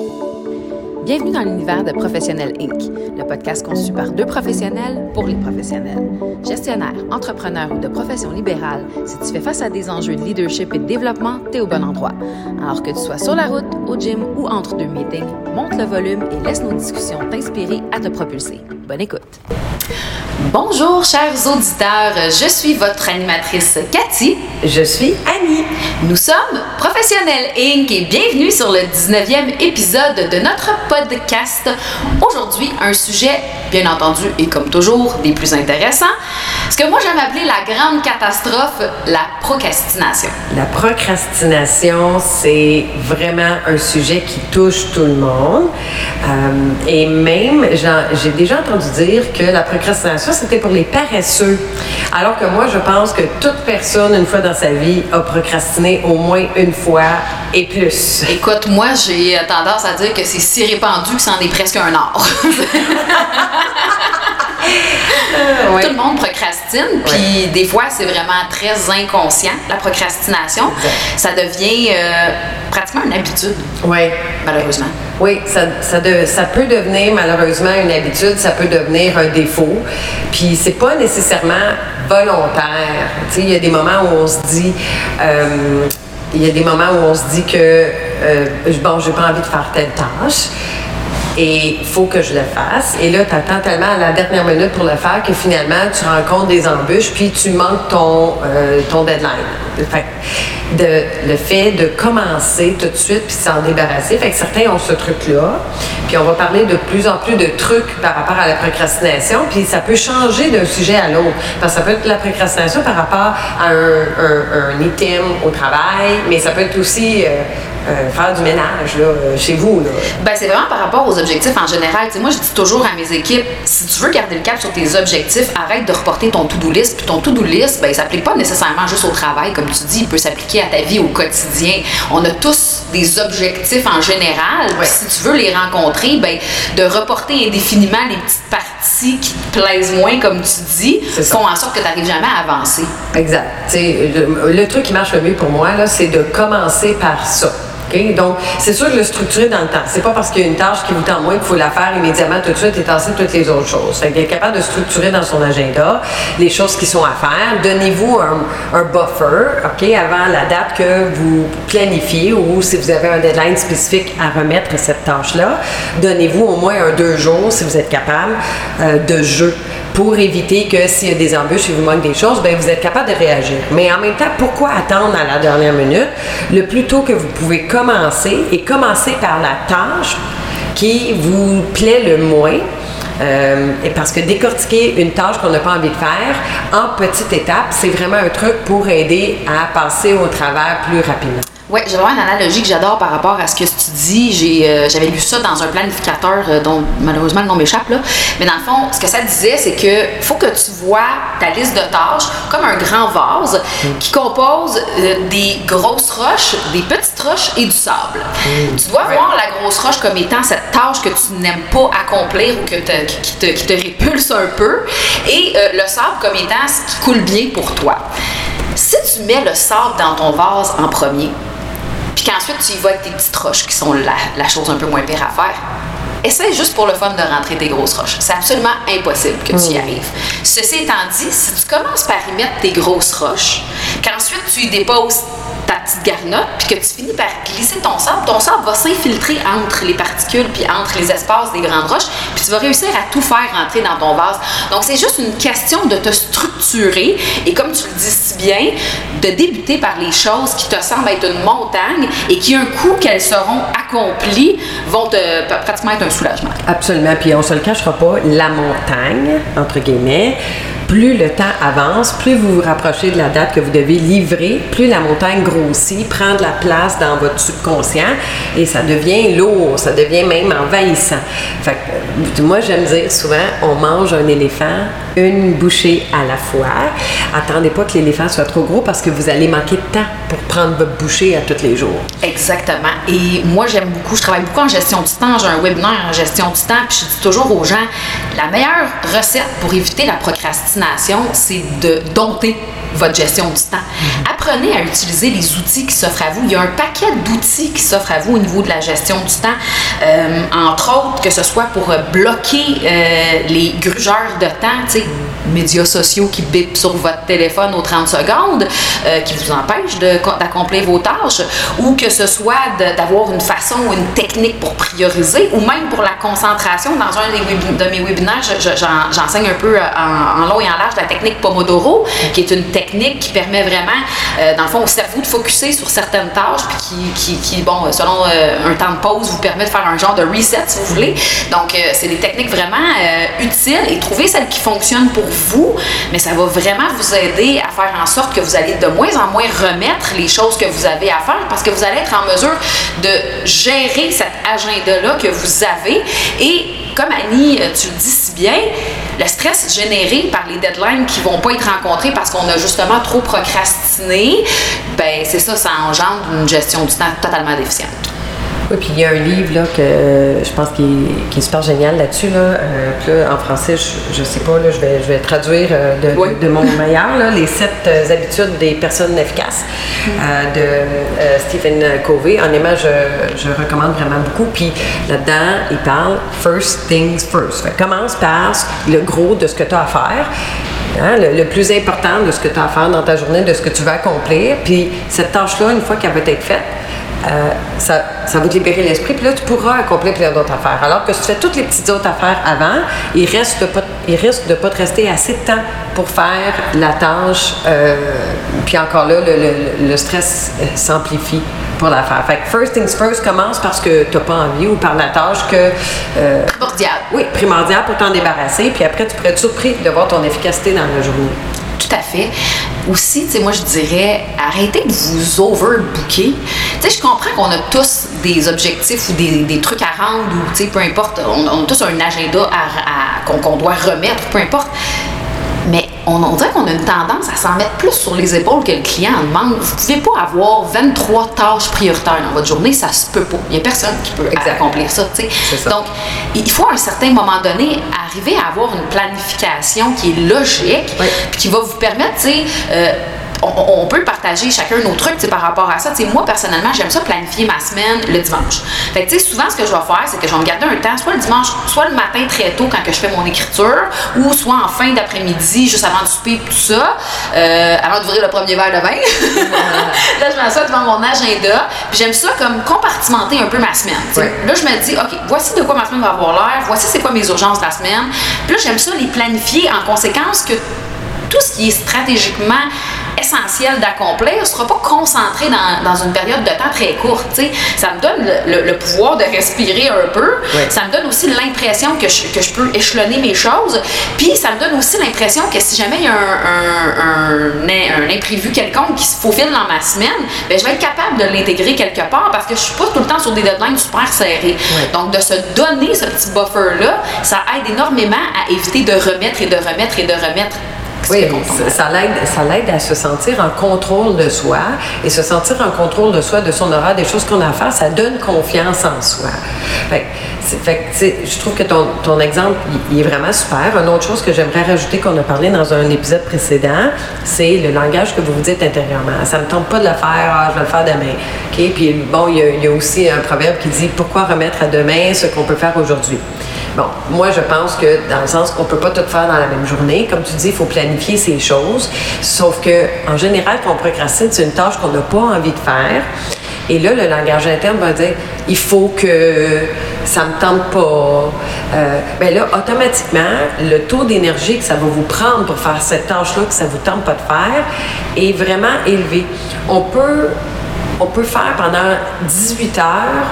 thank you Bienvenue dans l'univers de Professionnel Inc., le podcast conçu par deux professionnels pour les professionnels. Gestionnaire, entrepreneur ou de profession libérale, si tu fais face à des enjeux de leadership et de développement, t'es au bon endroit. Alors que tu sois sur la route, au gym ou entre deux meetings, monte le volume et laisse nos discussions t'inspirer à te propulser. Bonne écoute. Bonjour chers auditeurs, je suis votre animatrice Cathy. Je suis Annie. Nous sommes Professionnels Inc. et bienvenue sur le 19e épisode de notre podcast. Aujourd'hui, un sujet, bien entendu, et comme toujours, des plus intéressants. Ce que moi j'aime appeler la grande catastrophe, la procrastination. La procrastination, c'est vraiment un sujet qui touche tout le monde. Euh, et même, j'ai déjà entendu dire que la procrastination, c'était pour les paresseux. Alors que moi, je pense que toute personne, une fois dans sa vie, a procrastiné au moins une fois et plus. Écoute, moi, j'ai tendance à dire que c'est si répandu que c'en est presque un art. Tout le monde procrastine, puis des fois, c'est vraiment très inconscient, la procrastination. Ça devient euh, pratiquement une habitude. Oui. Malheureusement. Oui, ça, ça, ça, peut devenir malheureusement une habitude, ça peut devenir un défaut. Puis c'est pas nécessairement volontaire. Il y a des moments où on se dit. Euh, il y a des moments où on se dit que, euh, bon, j'ai pas envie de faire telle tâche et il faut que je le fasse. Et là, tu attends tellement à la dernière minute pour le faire que finalement, tu rencontres des embûches, puis tu manques ton, euh, ton deadline. Fait, de, le fait de commencer tout de suite puis s'en débarrasser. Fait que certains ont ce truc-là. Puis on va parler de plus en plus de trucs par rapport à la procrastination. Puis ça peut changer d'un sujet à l'autre. Parce ça peut être la procrastination par rapport à un, un, item au travail, mais ça peut être aussi euh, euh, faire du ménage là, euh, chez vous. Là. Ben, c'est vraiment par rapport aux objectifs en général. moi, je dis toujours à mes équipes, si tu veux garder le cap sur tes objectifs, arrête de reporter ton to-do list. Puis ton to-do list, ben, il s'applique pas nécessairement juste au travail, comme tu dis, il peut s'appliquer à ta vie au quotidien. On a tous des objectifs en général. Si tu veux les rencontrer, ben, de reporter indéfiniment les petites parties qui te plaisent moins, comme tu dis, font en sorte que tu n'arrives jamais à avancer. Exact. Le, le, truc qui marche le mieux pour moi, c'est de commencer par ça. Donc, c'est sûr de le structurer dans le temps. C'est pas parce qu'il y a une tâche qui vous tend moins qu'il faut la faire immédiatement tout de suite et tasser toutes les autres choses. Fait est capable de structurer dans son agenda les choses qui sont à faire. Donnez-vous un, buffer, OK, avant la date que vous planifiez ou si vous avez un deadline spécifique à remettre cette tâche-là. Donnez-vous au moins un deux jours, si vous êtes capable, euh, de jeu pour éviter que s'il y a des embûches et vous manque des choses, ben vous êtes capable de réagir. Mais en même temps, pourquoi attendre à la dernière minute? Le plus tôt que vous pouvez commencer et commencer par la tâche qui vous plaît le moins. Euh, parce que décortiquer une tâche qu'on n'a pas envie de faire en petites étapes, c'est vraiment un truc pour aider à passer au travers plus rapidement. Oui, j'ai vraiment une analogie que j'adore par rapport à ce que tu dis. Euh, j'avais lu ça dans un planificateur euh, dont malheureusement le nom m'échappe. Là. Mais dans le fond, ce que ça disait, c'est que faut que tu vois ta liste de tâches comme un grand vase qui compose euh, des grosses roches, des petites roches et du sable. Tu dois voir la grosse roche comme étant cette tâche que tu n'aimes pas accomplir ou que qui, te, qui, te, répulse un peu, et le sable comme étant ce qui coule bien pour toi. Si tu mets le sable dans ton vase en premier, puis qu'ensuite tu y vas avec tes petites roches qui sont la, chose un peu moins pire à faire. Essaye juste pour le fun de rentrer tes grosses roches. C'est absolument impossible que tu y mm. arrives. Ceci étant dit, si tu commences par y mettre tes grosses roches, qu'ensuite tu y déposes ta petite garnotte, puis que tu finis par glisser ton sable, ton sable va s'infiltrer entre les particules, puis entre les espaces des grandes roches, puis tu vas réussir à tout faire rentrer dans ton vase. Donc, c'est juste une question de te structurer et, comme tu le dis si bien, de débuter par les choses qui te semblent être une montagne et qui, un coup qu'elles seront accomplies, vont te, pratiquement être un soulagement. Absolument. Puis, on se le cachera pas, la montagne, entre guillemets, plus le temps avance, plus vous vous rapprochez de la date que vous devez livrer, plus la montagne grossit, prend de la place dans votre subconscient et ça devient lourd, ça devient même envahissant. Fait que, moi, j'aime dire souvent, on mange un éléphant une bouchée à la fois. Attendez pas que l'éléphant soit trop gros parce que vous allez manquer de temps pour prendre votre bouchée à tous les jours. Exactement. Et moi, j'aime beaucoup, je travaille beaucoup en gestion du temps. J'ai un webinaire en gestion du temps, puis je dis toujours aux gens, la meilleure recette pour éviter la procrastination, c'est de dompter votre gestion du temps. Apprenez à utiliser les outils qui s'offrent à vous. Il y a un paquet d'outils qui s'offrent à vous au niveau de la gestion du temps. Euh, entre autres, que ce soit pour bloquer euh, les grugeurs de temps, tu sais, médias sociaux qui bipent sur votre téléphone aux 30 secondes, euh, qui vous empêchent d'accomplir vos tâches, ou que ce soit d'avoir une façon ou une technique pour prioriser, ou même pour la concentration. Dans un de mes webinaires, j'enseigne un peu en, long et en large la technique Pomodoro, qui est une technique qui permet vraiment, euh, dans le fond, au cerveau de focuser sur certaines tâches, puis qui, qui, bon, selon euh, un temps de pause, vous permet de faire un genre de reset, si vous voulez. Donc, c'est des techniques vraiment utiles et trouver celles qui fonctionnent pour vous, mais ça va vraiment vous aider à faire en sorte que vous allez de moins en moins remettre les choses que vous avez à faire parce que vous allez être en mesure de gérer cet agenda-là que vous avez. Et comme Annie, euh, tu le dis si bien, le stress généré par les deadlines qui vont pas être rencontrés parce qu'on a justement trop procrastiné, ben c'est ça, ça engendre une gestion du temps totalement déficiente. Oui, puis il y a un livre là, que je pense qui est, est super génial là-dessus. Là. Euh, en français, je ne sais pas, là, je, vais, je vais traduire euh, de, de, mon meilleur, là, les sept euh, habitudes des personnes efficaces de Stephen Covey. Honnêtement, je, je recommande vraiment beaucoup. Puis là-dedans, il parle First Things First. commence par le gros de ce que tu as à faire. Hein, le, le, plus important de ce que tu as à faire dans ta journée, de ce que tu vas accomplir. Puis cette tâche-là, une fois qu'elle va être faite, euh, ça, ça, va te libérer l'esprit, puis là, tu pourras accomplir plein d'autres affaires. Alors que si tu fais toutes les petites autres affaires avant, il, reste pas, il risque de ne pas te rester assez de temps pour faire la tâche. Euh, puis encore là, le, le, stress euh, s'amplifie pour la faire. Fait que first things first commence parce que tu n'as pas envie ou par la tâche que. primordial. Oui, primordial pour t'en débarrasser. Puis après, tu pourrais être surpris de voir ton efficacité dans la journée. Tout à fait. Aussi, tu sais, moi, je dirais, arrêtez de vous overbooker. Tu sais, je comprends qu'on a tous des objectifs ou des, trucs à rendre ou, tu sais, peu importe, on, a tous un agenda à, qu'on doit remettre, peu importe. On, dirait qu'on a une tendance à s'en mettre plus sur les épaules que le client en demande. Vous ne pouvez pas avoir 23 tâches prioritaires dans votre journée, ça se peut pas. Il n'y a personne qui peut accomplir ça, ça. Donc, il faut à un certain moment donné arriver à avoir une planification qui est logique, puis qui va vous permettre, tu sais, euh, on, peut partager chacun nos trucs par rapport à ça. moi, personnellement, j'aime ça planifier ma semaine le dimanche. Fait que, souvent, ce que je vais faire, c'est que je vais me garder un temps, soit le dimanche, soit le matin très tôt quand que je fais mon écriture, ou soit en fin d'après-midi, juste avant de souper, tout ça, euh, avant d'ouvrir le premier verre de vin. là, je ça devant mon agenda. J'aime ça comme compartimenter un peu ma semaine. Là, je me dis, OK, voici de quoi ma semaine va avoir l'air, voici c'est quoi mes urgences de la semaine. Puis là, j'aime ça les planifier en conséquence que tout ce qui est stratégiquement essentiel d'accomplir ne sera pas concentré dans, une période de temps très courte. Ça me donne le, pouvoir de respirer un peu. Ça me donne aussi l'impression que je, que je peux échelonner mes choses. Puis ça me donne aussi l'impression que si jamais il y a un, un, imprévu quelconque qui se faufile dans ma semaine, ben, je vais être capable de l'intégrer quelque part parce que je suis pas tout le temps sur des deadlines super serrés. Donc de se donner ce petit buffer-là, ça aide énormément à éviter de remettre et de remettre et de remettre oui, ça l'aide, ça l'aide à se sentir en contrôle de soi et se sentir en contrôle de soi, de son horaire, des choses qu'on a à faire, ça donne confiance en soi. Fait, fait je trouve que ton, ton exemple, il, est vraiment super. Une autre chose que j'aimerais rajouter qu'on a parlé dans un épisode précédent, c'est le langage que vous vous dites intérieurement. Ça ne me tente pas de le faire, ah, je vais le faire demain. OK? Puis bon, il y, a, il y a aussi un proverbe qui dit pourquoi remettre à demain ce qu'on peut faire aujourd'hui. Bon, moi, je pense que dans le sens qu'on peut pas tout faire dans la même journée. Comme tu dis, il faut planifier ces choses. Sauf que, en général, quand on procrastine, c'est une tâche qu'on n'a pas envie de faire. Et là, le langage interne va dire il faut que ça me tente pas. Euh, ben là, automatiquement, le taux d'énergie que ça va vous prendre pour faire cette tâche-là que ça vous tente pas de faire est vraiment élevé. On peut, on peut faire pendant 18 heures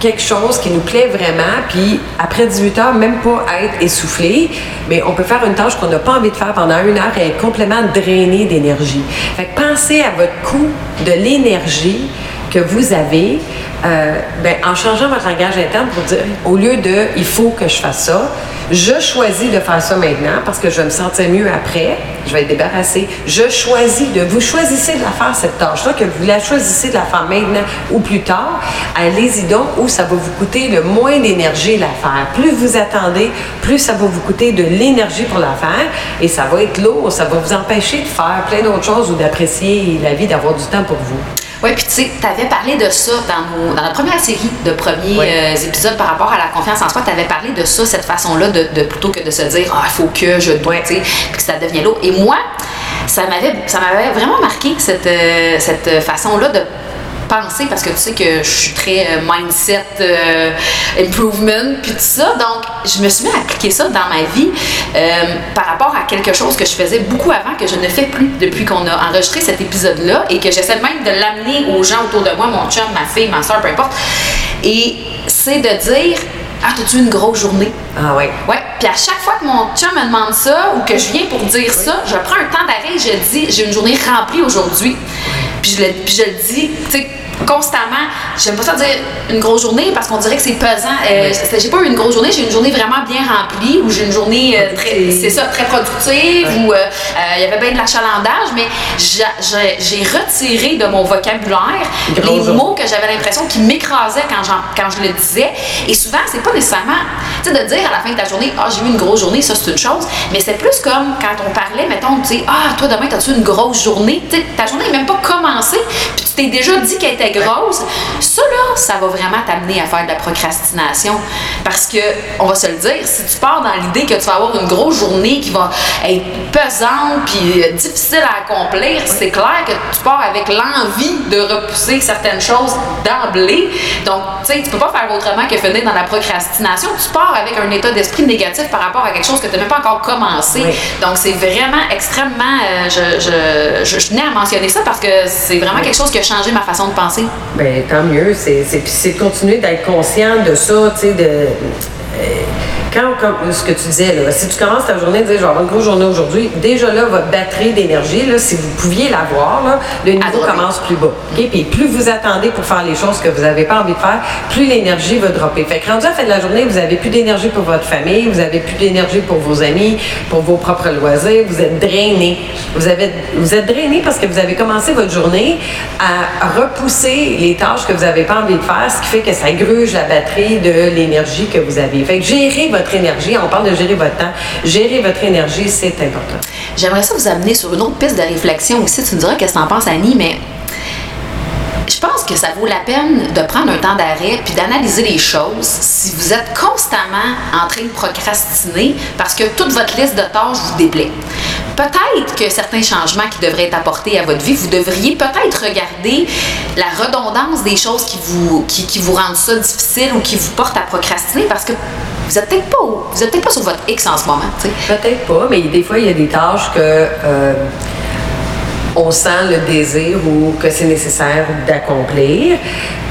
quelque chose qui nous plaît vraiment, puis après 18 heures, même pas être essoufflé, mais on peut faire une tâche qu'on n'a pas envie de faire pendant une heure et être complètement drainé d'énergie. Fait que pensez à votre coût de l'énergie que vous avez euh, ben, en changeant votre langage interne pour dire, au lieu de il faut que je fasse ça, je choisis de faire ça maintenant parce que je vais me sentir mieux après, je vais être débarrassée. Je choisis de, vous choisissez de la faire cette tâche-là, que vous la choisissez de la faire maintenant ou plus tard, allez-y donc où ça va vous coûter le moins d'énergie la faire. Plus vous attendez, plus ça va vous coûter de l'énergie pour la faire et ça va être lourd, ça va vous empêcher de faire plein d'autres choses ou d'apprécier la vie, d'avoir du temps pour vous. Oui, puis tu sais, tu avais parlé de ça dans, dans la première série de premiers euh, épisodes par rapport à la confiance en soi. Tu avais parlé de ça, cette façon-là, de, plutôt que de se dire, ah, il faut que je dois, tu sais, puis que ça devient lourd. Et moi, ça m'avait, ça m'avait vraiment marqué cette, euh, cette façon-là de penser parce que tu sais que je suis très euh, mindset euh, improvement puis tout ça. Donc, je me suis mis à appliquer ça dans ma vie euh, par rapport à quelque chose que je faisais beaucoup avant que je ne fais plus depuis qu'on a enregistré cet épisode-là et que j'essaie même de l'amener aux gens autour de moi, mon chum, ma fille, ma soeur, peu importe. Et c'est de dire ah, t'as-tu une grosse journée? Ah oui. Ouais. Puis à chaque fois que mon chum me demande ça ou que je viens pour dire ça, je prends un temps d'arrêt et je dis j'ai une journée remplie aujourd'hui. Puis je le, puis je le dis, tu sais, constamment, j'aime pas ça dire une grosse journée parce qu'on dirait que c'est pesant. Euh, j'ai pas eu une grosse journée, j'ai une journée vraiment bien remplie ou j'ai une journée euh, très, c'est ça, très productive où euh, il y avait bien de l'achalandage, mais j'ai retiré de mon vocabulaire les mots que j'avais l'impression qui m'écrasaient quand, quand je le disais. Et souvent, c'est pas nécessairement, tu sais, de dire à la fin de ta journée, ah, j'ai eu une grosse journée, ça c'est une chose, mais c'est plus comme quand on parlait, mettons, tu sais, ah, toi demain, t'as-tu une grosse journée? ta journée n'est même pas commencée, puis tu t'es déjà dit qu'elle était grosse, ça là, ça va vraiment t'amener à faire de la procrastination. Parce que, on va se le dire, si tu pars dans l'idée que tu vas avoir une grosse journée qui va être pesante puis euh, difficile à accomplir, c'est clair que tu pars avec l'envie de repousser certaines choses d'emblée. Donc, tu sais, tu peux pas faire autrement que finir dans la procrastination. Tu pars avec un état d'esprit négatif par rapport à quelque chose que tu n'as même pas encore commencé. Donc, c'est vraiment extrêmement. Euh, je, je, je tenais à mentionner ça parce que c'est vraiment quelque chose qui a changé ma façon de penser. Bien, tant mieux. C'est de continuer d'être conscient de ça, tu sais, de. Euh, quand, comme ce que tu disais, là, si tu commences ta journée, dire, je vais avoir une grosse journée aujourd'hui, déjà là, votre batterie d'énergie, là, si vous pouviez l'avoir, le niveau commence plus bas. Okay? Puis plus vous attendez pour faire les choses que vous n'avez pas envie de faire, plus l'énergie va dropper. Fait que rendu à la fin de la journée, vous n'avez plus d'énergie pour votre famille, vous n'avez plus d'énergie pour vos amis, pour vos propres loisirs, vous êtes drainé. Vous, avez, vous êtes drainé parce que vous avez commencé votre journée à repousser les tâches que vous n'avez pas envie de faire, ce qui fait que ça gruge la batterie de l'énergie que vous avez. Fait que gérer votre votre énergie. On parle de gérer votre temps. Gérer votre énergie, c'est important. J'aimerais ça vous amener sur une autre piste de réflexion aussi. Tu me diras qu'est-ce que tu en penses, Annie, mais je pense que ça vaut la peine de prendre un temps d'arrêt puis d'analyser les choses si vous êtes constamment en train de procrastiner parce que toute votre liste de tâches vous déplaît. Peut-être que certains changements qui devraient être apportés à votre vie, vous devriez peut-être regarder la redondance des choses qui vous, qui, vous rendent ça difficile ou qui vous portent à procrastiner parce que vous n'êtes peut-être pas, vous êtes pas sur votre X en ce moment. Peut-être pas, mais des fois, il y a des tâches que. Euh, on sent le désir ou que c'est nécessaire d'accomplir,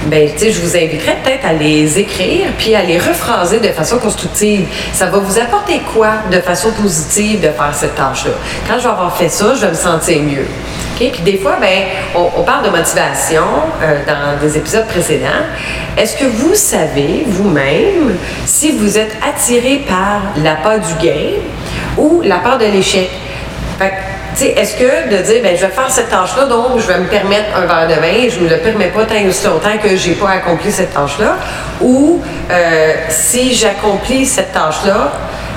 ben, tu sais, je vous inviterais peut-être à les écrire puis à les rephraser de façon constructive. Ça va vous apporter quoi de façon positive de faire cette tâche-là? Quand je vais avoir fait ça, je vais me sentir mieux. Puis des fois, ben, on, parle de motivation euh, dans des épisodes précédents. Est-ce que vous savez vous-même si vous êtes attiré par la peur du gain ou la peur de l'échec? Fait est-ce que de dire, ben, je vais faire cette tâche-là, donc je vais me permettre un verre de vin, et je ne me le permets pas tant aussi longtemps que je n'ai pas accompli cette tâche-là, ou euh, si j'accomplis cette tâche-là,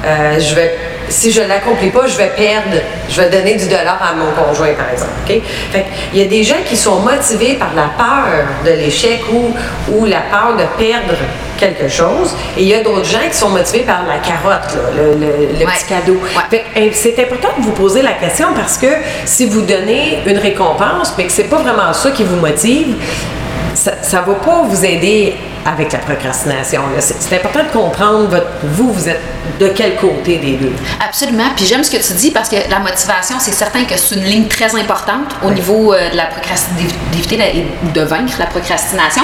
euh, je vais si je ne l'accomplis pas, je vais perdre, je vais donner du dollar à mon conjoint, par exemple. il y a des gens qui sont motivés par la peur de l'échec ou, ou la peur de perdre quelque chose. Et il y a d'autres gens qui sont motivés par la carotte, le, petit cadeau. C'est important de vous poser la question parce que si vous donnez une récompense, mais que c'est pas vraiment ça qui vous motive, ça ne va pas vous aider avec la procrastination. C'est important de comprendre votre, vous, vous êtes de quel côté des deux. Absolument. Puis j'aime ce que tu dis parce que la motivation, c'est certain que c'est une ligne très importante au niveau euh, de la procrastination, d'éviter de vaincre la procrastination.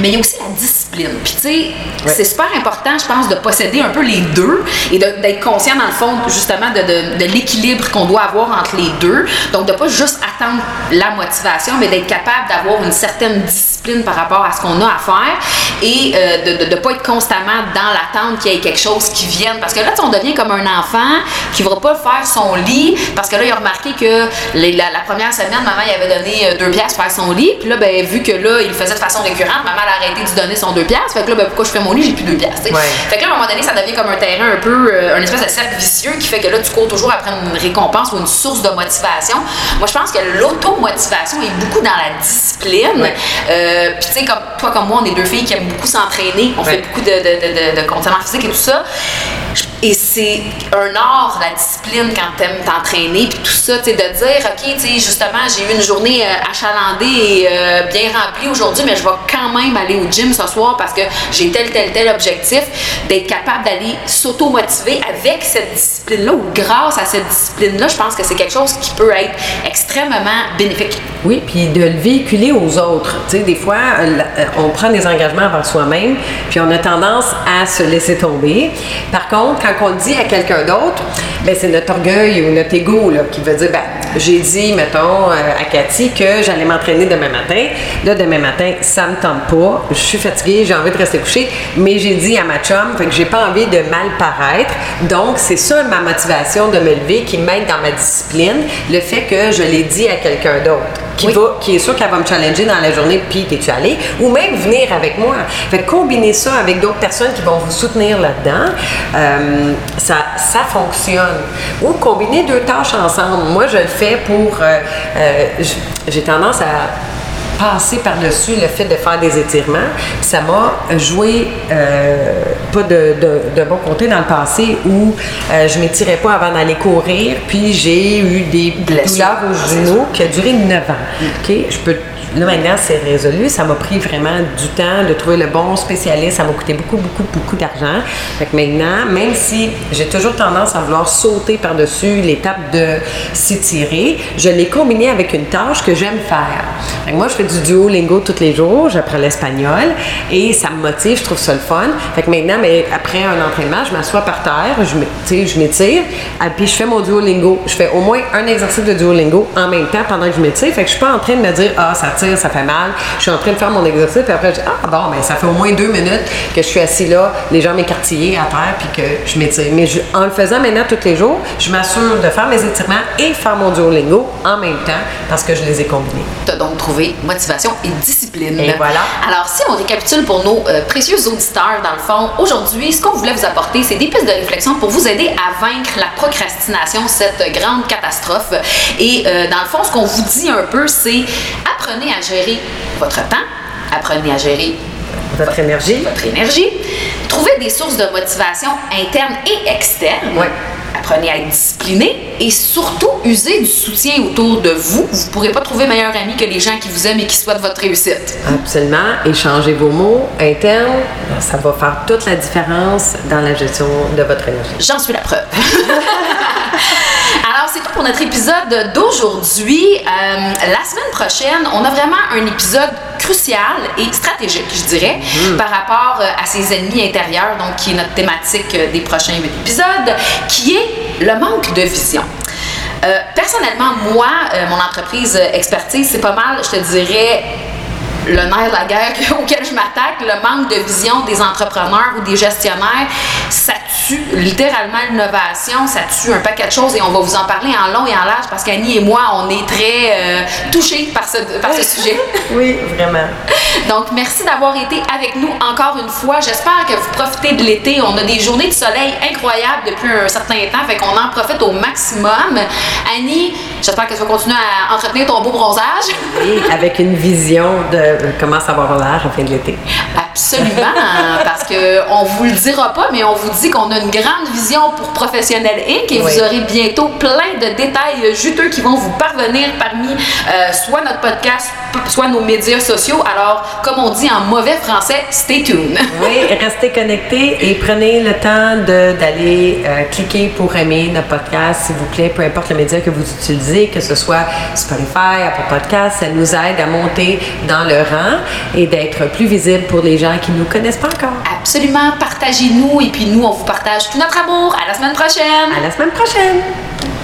Mais il y a aussi la discipline. Puis tu sais, c'est super important, je pense, de posséder un peu les deux et d'être conscient, dans le fond, justement, de, de, de l'équilibre qu'on doit avoir entre les deux. Donc, de pas juste attendre la motivation, mais d'être capable d'avoir une certaine discipline par rapport à ce qu'on a à faire et euh, de ne pas être constamment dans l'attente qu'il y ait quelque chose qui vienne. Parce que là, on devient comme un enfant qui ne va pas faire son lit parce que là, il a remarqué que la, première semaine, maman il avait donné euh, deux pièces pour faire son lit. Puis là, ben, vu que là, il le faisait de façon récurrente, maman a arrêté de lui donner son deux pièces. Fait que là, ben, pourquoi je fais mon lit, j'ai plus deux pièces. Fait que là, à un moment donné, ça devient comme un terrain un peu, euh, un espèce de cercle vicieux qui fait que là, tu cours toujours après une récompense ou une source de motivation. Moi, je pense que l'automotivation est beaucoup dans la discipline. Euh, puis, tu sais, comme toi, comme moi, on est deux filles qui aiment beaucoup s'entraîner. On fait beaucoup de, de, de, de, physique et tout ça. Et c'est un art, la discipline, quand t'aimes t'entraîner, puis tout ça, tu de dire, OK, tu justement, j'ai eu une journée euh, achalandée et euh, bien remplie aujourd'hui, mais je vais quand même aller au gym ce soir parce que j'ai tel, tel, tel objectif, d'être capable d'aller s'auto-motiver avec cette discipline-là ou grâce à cette discipline-là, je pense que c'est quelque chose qui peut être extrêmement bénéfique. Oui, puis de le véhiculer aux autres. Tu des fois, euh, on prend des engagements envers soi-même, puis on a tendance à se laisser tomber. Par contre, on le dit à quelqu'un d'autre, ben c'est notre orgueil ou notre ego qui veut dire, ben, j'ai dit, mettons, euh, à Cathy que j'allais m'entraîner demain matin. Là, demain matin, ça me tente pas. Je suis fatiguée, j'ai envie de rester couchée. Mais j'ai dit à ma chum, fait que j'ai pas envie de mal paraître. Donc, c'est ça ma motivation de me lever qui m'aide dans ma discipline. Le fait que je l'ai dit à quelqu'un d'autre. Qui, va, qui est sûr qu'elle va me challenger dans la journée, puis t'es-tu allé? Ou même venir avec moi. Fait combiner ça avec d'autres personnes qui vont vous soutenir là-dedans, euh, ça, ça fonctionne. Ou combiner deux tâches ensemble. Moi, je le pour. Euh, euh, j'ai tendance à passer par-dessus le fait de faire des étirements. Ça m'a joué euh, pas de, de, bon côté dans le passé où je m'étirais pas avant d'aller courir, puis j'ai eu des douleurs au genou qui a duré 9 ans. OK? Je peux Là, maintenant, c'est résolu. Ça m'a pris vraiment du temps de trouver le bon spécialiste. Ça m'a coûté beaucoup, beaucoup, beaucoup d'argent. Fait que maintenant, même si j'ai toujours tendance à vouloir sauter par-dessus l'étape de s'étirer, je l'ai combiné avec une tâche que j'aime faire. Fait que moi, je fais du Duolingo tous les jours. J'apprends l'espagnol et ça me motive. Je trouve ça le fun. Fait que maintenant, mais après un entraînement, je m'assois par terre, je, m'étire, et puis je fais mon Duolingo. Je fais au moins un exercice de Duolingo en même temps pendant que je m'étire. Fait que je suis pas en train de me dire, ah, ça ça fait mal. Je suis en train de faire mon exercice, puis après, je dis, ah bon, mais ça fait au moins deux minutes que je suis assis là, les jambes écartillées à terre, puis que je m'étire. Mais en le faisant maintenant tous les jours, je m'assure de faire mes étirements et faire mon Duolingo en même temps parce que je les ai combinés. Tu as donc trouvé motivation et discipline. Et voilà. Alors, si on récapitule pour nos euh, précieux auditeurs, dans le fond, aujourd'hui, ce qu'on voulait vous apporter, c'est des pistes de réflexion pour vous aider à vaincre la procrastination, cette grande catastrophe. Et euh, dans le fond, ce qu'on vous dit un peu, c'est apprenez à gérer votre temps, apprenez à gérer votre énergie. Votre énergie. Trouvez des sources de motivation internes et externes. Apprenez à être discipliné et surtout usez du soutien autour de vous. Vous ne pourrez pas trouver meilleur ami que les gens qui vous aiment et qui souhaitent votre réussite. Absolument. Échangez vos mots internes. Ça va faire toute la différence dans la gestion de votre énergie. J'en suis la preuve. C'est tout pour notre épisode d'aujourd'hui. Euh, la semaine prochaine, on a vraiment un épisode crucial et stratégique, je dirais, mm. par rapport euh, à ses ennemis intérieurs, donc qui est notre thématique euh, des prochains épisodes, qui est le manque de vision. personnellement, moi, mon entreprise expertise, c'est pas mal, je te dirais, le nerf de la guerre auquel je m'attaque, le manque de vision des entrepreneurs ou des gestionnaire, ça tue littéralement l'innovation, ça tue un paquet de choses et on va vous en parler en long et en large parce qu'Annie et moi, on est très euh, touchés par ce, par ce sujet. Oui, vraiment. Donc, merci d'avoir été avec nous encore une fois. J'espère que vous profitez de l'été. On a des journées de soleil incroyables depuis un certain temps, fait qu'on en profite au maximum. Annie, j'espère que tu vas continuer à entretenir ton beau bronzage. Oui, avec une vision de comment ça va avoir l'air à la fin de l'été. Absolument, parce qu'on ne vous le dira pas, mais on vous dit qu'on a une grande vision pour Professionnel Inc. et vous aurez bientôt plein de détails juteux qui vont vous parvenir parmi euh, soit notre podcast soit nos médias sociaux. Alors, comme on dit en mauvais français, stay tuned. oui, restez connectés et prenez le temps d'aller euh, cliquer pour aimer notre podcast, s'il vous plaît, peu importe le média que vous utilisez, que ce soit Spotify, Apple Podcast, ça nous aide à monter dans le rang et d'être plus visible pour les gens qui ne nous connaissent pas encore. Absolument, partagez-nous et puis nous, on vous partage tout notre amour. À la semaine prochaine. À la semaine prochaine.